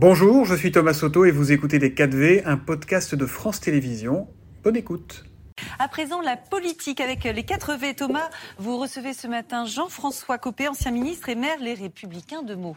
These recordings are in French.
Bonjour, je suis Thomas Soto et vous écoutez Les 4V, un podcast de France Télévisions. Bonne écoute. À présent, la politique avec les 4V. Thomas, vous recevez ce matin Jean-François Copé, ancien ministre et maire Les Républicains de Meaux.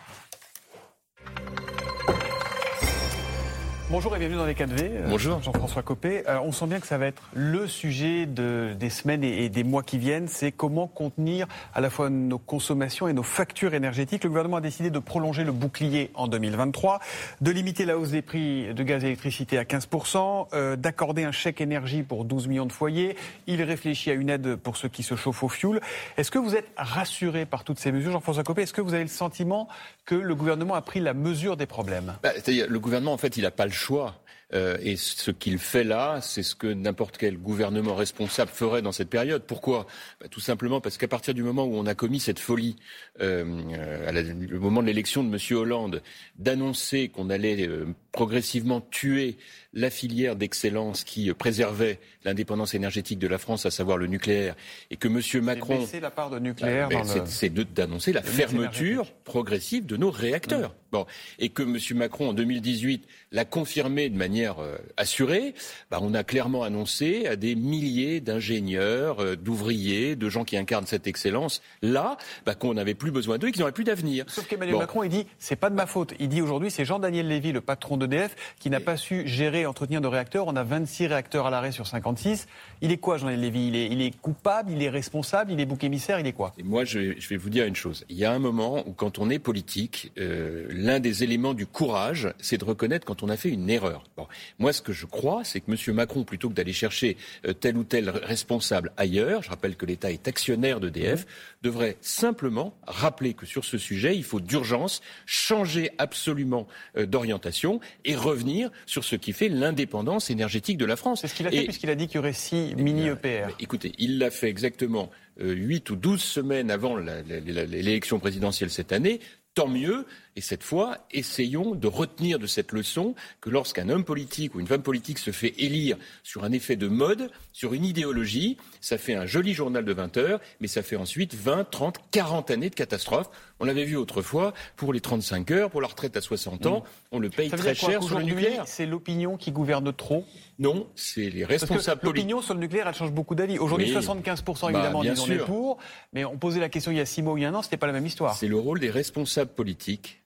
Bonjour et bienvenue dans les 4V. Euh, Bonjour. Jean-François Copé. Euh, on sent bien que ça va être le sujet de, des semaines et, des mois qui viennent. C'est comment contenir à la fois nos consommations et nos factures énergétiques. Le gouvernement a décidé de prolonger le bouclier en 2023, de limiter la hausse des prix de gaz et d'électricité à 15%, euh, d'accorder un chèque énergie pour 12 millions de foyers. Il réfléchit à une aide pour ceux qui se chauffent au fioul. Est-ce que vous êtes rassuré par toutes ces mesures, Jean-François Copé? Est-ce que vous avez le sentiment que le gouvernement a pris la mesure des problèmes? Bah, Le gouvernement, en fait, il n'a pas le choix. Euh, et ce qu'il fait là, c'est ce que n'importe quel gouvernement responsable ferait dans cette période. Pourquoi? Bah, Tout simplement parce qu'à partir du moment où on a commis cette folie, euh, à le moment de l'élection de M. Hollande, d'annoncer qu'on allait euh, progressivement tuer la filière d'excellence qui préservait l'indépendance énergétique de la France, à savoir le nucléaire, et que M. Macron... C'est la part de nucléaire. Bah, c'est d'annoncer la fermeture progressive de nos réacteurs. Bon, et que M. Macron, en 2018, l'a confirmé de manière euh, assurée, bah, on a clairement annoncé à des milliers d'ingénieurs, euh, d'ouvriers, de gens qui incarnent cette excellence, là, bah, qu'on n'avait plus besoin d'eux et qu'ils n'auraient plus d'avenir. Sauf qu'Emmanuel Macron, il dit, c'est pas de ma faute. Il dit aujourd'hui, c'est Jean-Daniel Lévy, le patron d'EDF, qui n'a pas su gérer et entretenir de réacteurs. On a 26 réacteurs à l'arrêt sur 56. Il est quoi, Jean-Daniel Lévy? Il est, il est, coupable, il est responsable, il est bouc émissaire, il est quoi? Et Moi, je, je, vais vous dire une chose. Il y a un moment où, quand on est politique, euh, l'un des éléments du courage, c'est de reconnaître quand on a fait une erreur. Bon. Moi, ce que je crois, c'est que M. Macron, plutôt que d'aller chercher euh, tel ou tel responsable ailleurs, je rappelle que l'État est actionnaire d'EDF, devrait simplement rappeler que sur ce sujet, il faut d'urgence changer absolument euh, d'orientation et revenir sur ce qui fait l'indépendance énergétique de la France. C'est ce qu'il a fait puisqu'il a dit qu'il y aurait six mini-EPR. Écoutez, il l'a fait exactement euh, huit ou douze semaines avant l'élection présidentielle cette année. Tant mieux, et cette fois, essayons de retenir de cette leçon que lorsqu'un homme politique ou une femme politique se fait élire sur un effet de mode, sur une idéologie, ça fait un joli journal de 20 heures, mais ça fait ensuite 20, 30, 40 années de catastrophe. On l'avait vu autrefois pour les 35 heures, pour la retraite à 60 ans, on le paye très cher sur le nucléaire. C'est l'opinion qui gouverne trop? Non, c'est les responsables politiques. L'opinion sur le nucléaire, elle change beaucoup d'avis. Aujourd'hui, 75% évidemment bah, disent on est pour, mais on posait la question il y a 6 mois ou il y a un an, c'était pas la même histoire. C'est le rôle des responsables politiques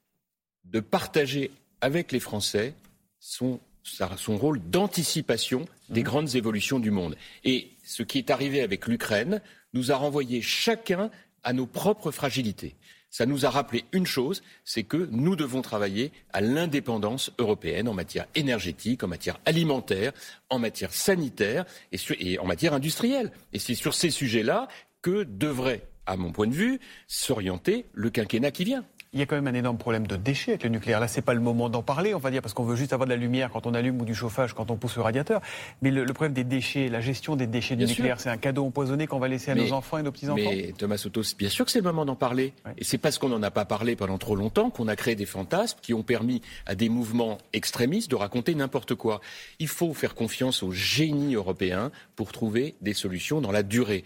de partager avec les Français son, son rôle d'anticipation des mmh. grandes évolutions du monde. Et ce qui est arrivé avec l'Ukraine nous a renvoyé chacun à nos propres fragilités. Ça nous a rappelé une chose, c'est que nous devons travailler à l'indépendance européenne en matière énergétique, en matière alimentaire, en matière sanitaire et, et en matière industrielle. Et c'est sur ces sujets-là que devrait, à mon point de vue, s'orienter le quinquennat qui vient il y a quand même un énorme problème de déchets avec le nucléaire. Là, c'est pas le moment d'en parler, on va dire, parce qu'on veut juste avoir de la lumière quand on allume ou du chauffage quand on pousse le radiateur. Mais le, problème des déchets, la gestion des déchets du nucléaire, c'est un cadeau empoisonné qu'on va laisser à nos enfants et nos petits-enfants? Mais Thomas Soto, bien sûr que c'est le moment d'en parler. Et c'est parce qu'on n'en a pas parlé pendant trop longtemps qu'on a créé des fantasmes qui ont permis à des mouvements extrémistes de raconter n'importe quoi. Il faut faire confiance au génie européen pour trouver des solutions dans la durée.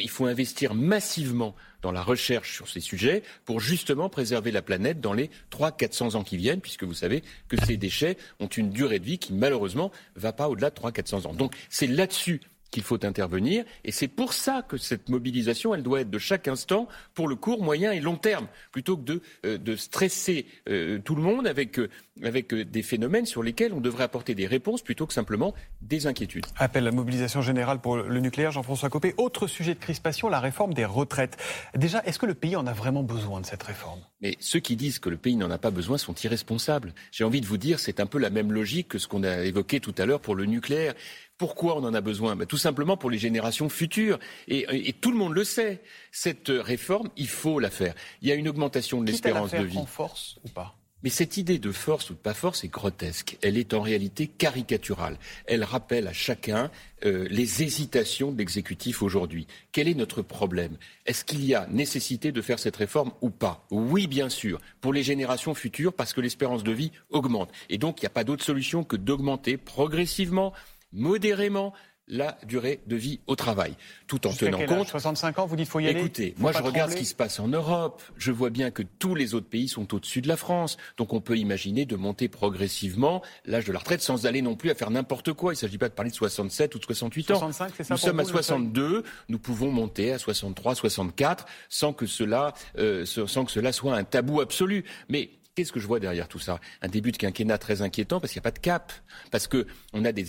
Il faut investir massivement dans la recherche sur ces sujets pour justement préserver la planète dans les 300-400 ans qui viennent, puisque vous savez que ces déchets ont une durée de vie qui malheureusement ne va pas au-delà de 300-400 ans. Donc c'est là-dessus qu'il faut intervenir. Et c'est pour ça que cette mobilisation, elle doit être de chaque instant pour le court, moyen et long terme, plutôt que de, euh, de stresser euh, tout le monde avec, euh, avec des phénomènes sur lesquels on devrait apporter des réponses plutôt que simplement des inquiétudes. Appel à la mobilisation générale pour le nucléaire, Jean-François Copé. Autre sujet de crispation, la réforme des retraites. Déjà, est-ce que le pays en a vraiment besoin de cette réforme? Mais ceux qui disent que le pays n'en a pas besoin sont irresponsables. J'ai envie de vous dire, c'est un peu la même logique que ce qu'on a évoqué tout à l'heure pour le nucléaire. Pourquoi on en a besoin? Ben, Tout simplement pour les générations futures. Et, tout le monde le sait. Cette réforme, il faut la faire. Il y a une augmentation de l'espérance de vie. En force ou pas? Mais cette idée de force ou de pas force est grotesque. Elle est en réalité caricaturale. Elle rappelle à chacun euh, les hésitations de l'exécutif aujourd'hui. Quel est notre problème? Est-ce qu'il y a nécessité de faire cette réforme ou pas? Oui, bien sûr, pour les générations futures, parce que l'espérance de vie augmente. Et donc, il n'y a pas d'autre solution que d'augmenter progressivement modérément la durée de vie au travail, tout en tenant compte. 65 ans, vous dites faut y aller. Écoutez, moi je regarde ce qui se passe en Europe. Je vois bien que tous les autres pays sont au-dessus de la France, donc on peut imaginer de monter progressivement l'âge de la retraite sans aller non plus à faire n'importe quoi. Il ne s'agit pas de parler de 67 ou de 68 ans. 65, ça nous sommes à 62, nous pouvons monter à 63, 64 sans que cela, euh, sans que cela soit un tabou absolu. Mais Qu'est-ce que je vois derrière tout ça? Un début de quinquennat très inquiétant parce qu'il n'y a pas de cap. Parce qu'on a des,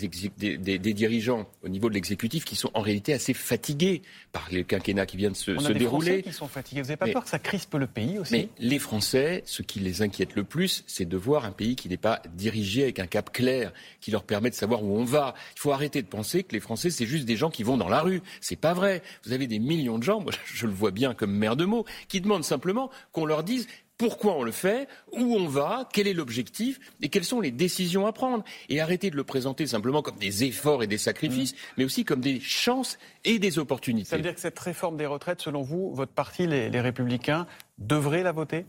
des, dirigeants au niveau de l'exécutif qui sont en réalité assez fatigués par les quinquennats qui viennent de se, On a des dérouler. Français qui sont fatigués. Vous n'avez pas peur que ça crispe le pays aussi? Mais les Français, ce qui les inquiète le plus, c'est de voir un pays qui n'est pas dirigé avec un cap clair, qui leur permet de savoir où on va. Il faut arrêter de penser que les Français, c'est juste des gens qui vont dans la rue. C'est pas vrai. Vous avez des millions de gens, moi je le vois bien comme maire de mots, qui demandent simplement qu'on leur dise pourquoi on le fait, où on va, quel est l'objectif et quelles sont les décisions à prendre. Et arrêter de le présenter simplement comme des efforts et des sacrifices, mmh. mais aussi comme des chances et des opportunités. Ça veut dire que cette réforme des retraites, selon vous, votre parti, les, les Républicains, devrait la voter?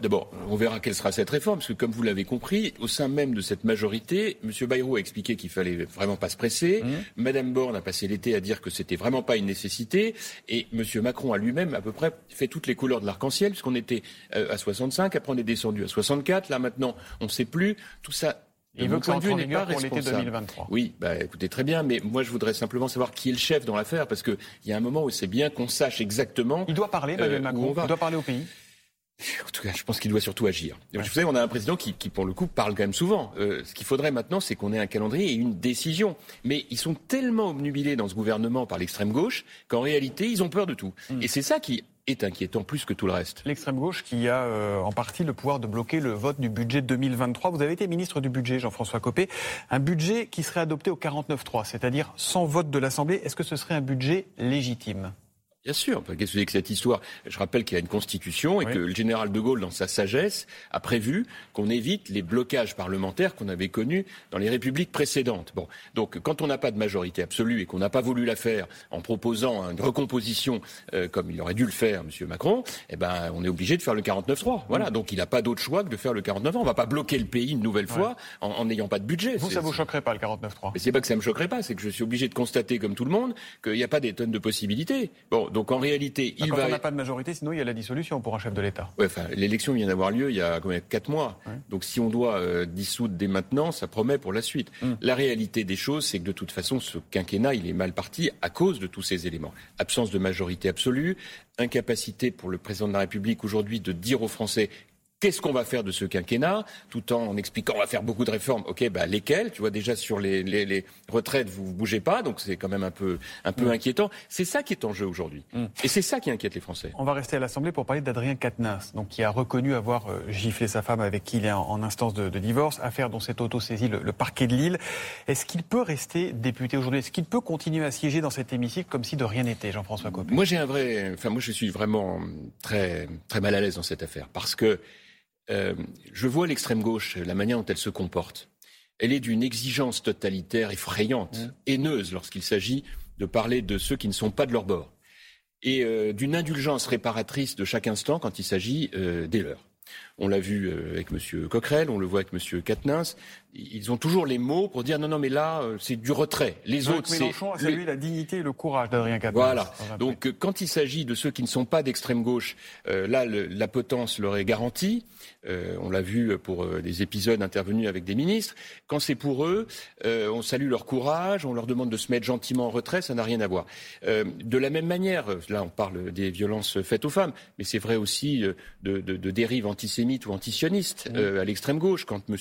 D'abord, on verra quelle sera cette réforme, parce que comme vous l'avez compris, au sein même de cette majorité, M. Bayrou a expliqué qu'il fallait vraiment pas se presser. Mme mmh. Madame Borne a passé l'été à dire que c'était vraiment pas une nécessité. Et M. Macron a lui-même à peu près fait toutes les couleurs de l'arc-en-ciel, puisqu'on était euh, à 65, après on est descendu à 64, là maintenant on ne sait plus. Tout ça il veut que ça vigueur pour l'été 2023. Oui, bah, écoutez, très bien, mais moi je voudrais simplement savoir qui est le chef dans l'affaire, parce qu'il y a un moment où c'est bien qu'on sache exactement. Il doit parler, Emmanuel euh, Macron, il doit parler au pays. En tout cas, je pense qu'il doit surtout agir. Vous savez, on a un président qui, qui, pour le coup, parle quand même souvent. Euh, ce qu'il faudrait maintenant, c'est qu'on ait un calendrier et une décision. Mais ils sont tellement obnubilés dans ce gouvernement par l'extrême gauche qu'en réalité, ils ont peur de tout. Hmm. Et c'est ça qui est inquiétant plus que tout le reste. L'extrême gauche qui a euh, en partie le pouvoir de bloquer le vote du budget 2023. Vous avez été ministre du budget, Jean-François Copé. Un budget qui serait adopté au 49-3, c'est-à-dire sans vote de l'Assemblée. Est-ce que ce serait un budget légitime? Bien sûr. Qu'est-ce que c'est que cette histoire? Je rappelle qu'il y a une constitution et que le général de Gaulle, dans sa sagesse, a prévu qu'on évite les blocages parlementaires qu'on avait connus dans les républiques précédentes. Bon, donc quand on n'a pas de majorité absolue et qu'on n'a pas voulu la faire en proposant une recomposition euh, comme il aurait dû le faire, M. Macron, eh ben on est obligé de faire le 49-3. Voilà. Donc il n'a pas d'autre choix que de faire le 49 On ne va pas bloquer le pays une nouvelle fois en n'ayant pas de budget. Vous, ça vous choquerait pas le 49-3 Mais c'est pas que ça me choquerait pas, c'est que je suis obligé de constater, comme tout le monde, qu'il n'y a pas des tonnes de possibilités. Bon, donc en réalité, il Quand on n'a pas de majorité, sinon il y a la dissolution pour un chef de l'État. Ouais, enfin, l'élection vient d'avoir lieu il y a quatre mois. Donc si on doit euh, dissoudre dès maintenant, ça promet pour la suite. Hum. La réalité des choses, c'est que de toute façon, ce quinquennat, il est mal parti à cause de tous ces éléments. Absence de majorité absolue, incapacité pour le président de la République aujourd'hui de dire aux Français Qu'est-ce qu'on va faire de ce quinquennat Tout en expliquant on va faire beaucoup de réformes. Ok, bah lesquelles? Tu vois déjà sur les, les, les retraites, vous ne bougez pas, donc c'est quand même un peu, un peu mm. inquiétant. C'est ça qui est en jeu aujourd'hui, mm. et c'est ça qui inquiète les Français. On va rester à l'Assemblée pour parler d'Adrien Quatennens, donc qui a reconnu avoir euh, giflé sa femme avec qui il est en, instance de, de, divorce, affaire dont s'est auto-saisi le, le, parquet de Lille. Est-ce qu'il peut rester député aujourd'hui? Est-ce qu'il peut continuer à siéger dans cet hémicycle comme si de rien n'était, Jean-François Copé? Moi, j'ai un vrai, enfin moi, je suis vraiment très, très mal à l'aise dans cette affaire parce que euh, je vois l'extrême gauche, la manière dont elle se comporte. Elle est d'une exigence totalitaire effrayante, mmh. haineuse lorsqu'il s'agit de parler de ceux qui ne sont pas de leur bord, et euh, d'une indulgence réparatrice de chaque instant quand il s'agit euh, des leurs. On l'a vu avec M. Coquerel, on le voit avec M. Quatennens ils ont toujours les mots pour dire non, non, mais là, euh, c'est du retrait. Les autres, c'est. Mélenchon a salué la dignité et le courage d'Adrien Quatennens. Voilà. Donc, euh, quand il s'agit de ceux qui ne sont pas d'extrême gauche, euh, là, la potence leur est garantie. on l'a vu pour des épisodes intervenus avec des ministres. Quand c'est pour eux, on salue leur courage, on leur demande de se mettre gentiment en retrait, ça n'a rien à voir. de la même manière, là, on parle des violences faites aux femmes, mais c'est vrai aussi de, de, dérives antisémites ou antisionistes à l'extrême gauche. Quand M.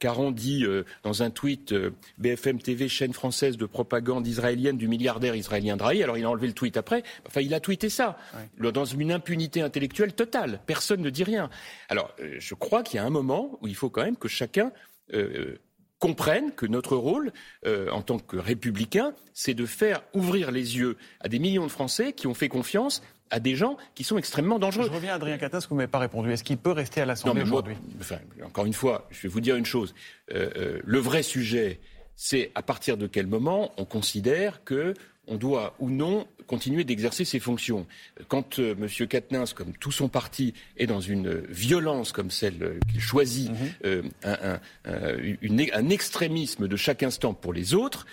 Caron dit euh, dans un tweet euh, BFM TV, chaîne française de propagande israélienne du milliardaire israélien Drahi. Alors il a enlevé le tweet après. Enfin, il a tweeté ça dans une impunité intellectuelle totale. Personne ne dit rien. Alors, euh, je crois qu'il y a un moment où il faut quand même que chacun comprenne que notre rôle en tant que républicain, c'est de faire ouvrir les yeux à des millions de Français qui ont fait confiance à des gens qui sont extrêmement dangereux. Je reviens à Adrien Quatennens, vous m'avez pas répondu. Est-ce qu'il peut rester à l'Assemblée aujourd'hui? enfin, Encore une fois, je vais vous dire une chose. Euh, euh, le vrai sujet, c'est à partir de quel moment on considère que on doit ou non continuer d'exercer ses fonctions. Quand euh, M. Quatennens, comme tout son parti, est dans une violence comme celle qu'il choisit, mhm. un, un, extrémisme de chaque instant pour les autres,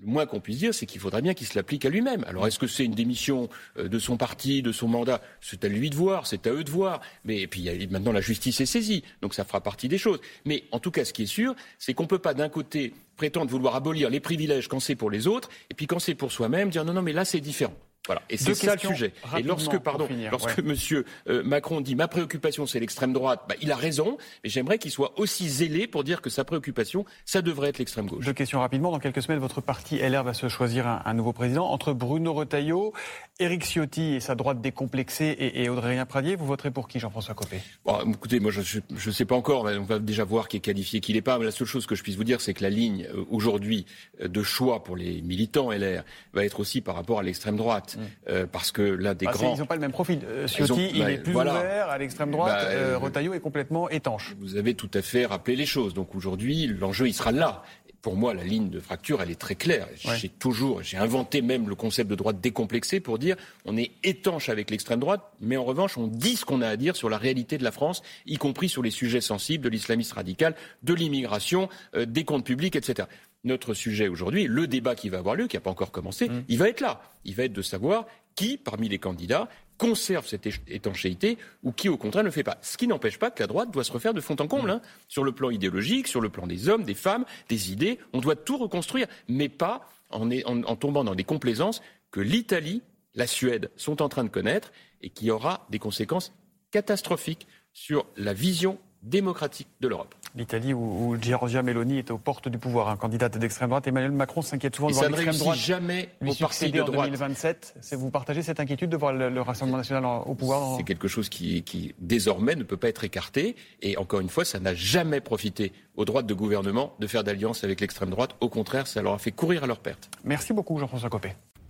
le moins qu'on puisse dire, c'est qu'il faudrait bien qu'il se l'applique à lui-même. Alors, est-ce que c'est une démission euh, de son parti, de son mandat? C'est à lui de voir, c'est à eux de voir. Mais et puis maintenant, la justice est saisie, donc ça fera partie des choses. Mais en tout cas, ce qui est sûr, c'est qu'on ne peut pas d'un côté prétendre vouloir abolir les privilèges quand c'est pour les autres, et puis quand c'est pour soi-même, dire non, non, mais là, c'est différent. Voilà. Et c'est ça le sujet. Et lorsque, pardon, lorsque Monsieur euh, Macron dit ma préoccupation c'est l'extrême droite, bah, il a raison. Mais j'aimerais qu'il soit aussi zélé pour dire que sa préoccupation, ça devrait être l'extrême gauche. Deux questions rapidement. Dans quelques semaines, votre parti LR va se choisir un, nouveau président entre Bruno Retailleau, Éric Ciotti et sa droite décomplexée et, et Audrey Pradier. Vous voterez pour qui, Jean-François Copé? Bon, Écoutez, moi je ne sais pas encore. on va déjà voir qui est qualifié, qui n'est pas. Mais la seule chose que je puisse vous dire, c'est que la ligne euh, aujourd'hui euh, de choix pour les militants LR va être aussi par rapport à l'extrême droite, mmh. parce que l'un des ah, grands. Ils n'ont pas le même profil. Euh, Ciotti, il bah, est plus ouvert à l'extrême droite. Bah, euh, Retailleau est complètement étanche. Vous avez tout à fait rappelé les choses. Donc aujourd'hui, l'enjeu, il sera là pour moi, la ligne de fracture, elle est très claire. J'ai toujours, j'ai inventé même le concept de droite décomplexée pour dire on est étanche avec l'extrême droite, mais en revanche, on dit ce qu'on a à dire sur la réalité de la France, y compris sur les sujets sensibles de l'islamisme radical, de l'immigration, euh, des comptes publics, etc. Notre sujet aujourd'hui, le débat qui va avoir lieu, qui n'a pas encore commencé, mmh. il va être là. Il va être de savoir qui, parmi les candidats, conserve cette étanchéité ou qui, au contraire, ne le fait pas. Ce qui n'empêche pas que la droite doit se refaire de fond en comble, hein, sur le plan idéologique, sur le plan des hommes, des femmes, des idées. On doit tout reconstruire, mais pas en, en tombant dans des complaisances que l'Italie, la Suède sont en train de connaître et qui aura des conséquences catastrophiques sur la vision démocratique de l'Europe. L'Italie où, Giorgia Meloni est aux portes du pouvoir, un candidat d'extrême droite. Emmanuel Macron s'inquiète souvent de voir l'extrême droite jamais lui succéder en 2027. Vous partagez cette inquiétude de voir le, Rassemblement national au pouvoir C'est quelque chose qui, qui, désormais ne peut pas être écarté. Et encore une fois, ça n'a jamais profité aux droites de gouvernement de faire d'alliance avec l'extrême droite. Au contraire, ça leur a fait courir à leur perte. Merci beaucoup Jean-François Copé.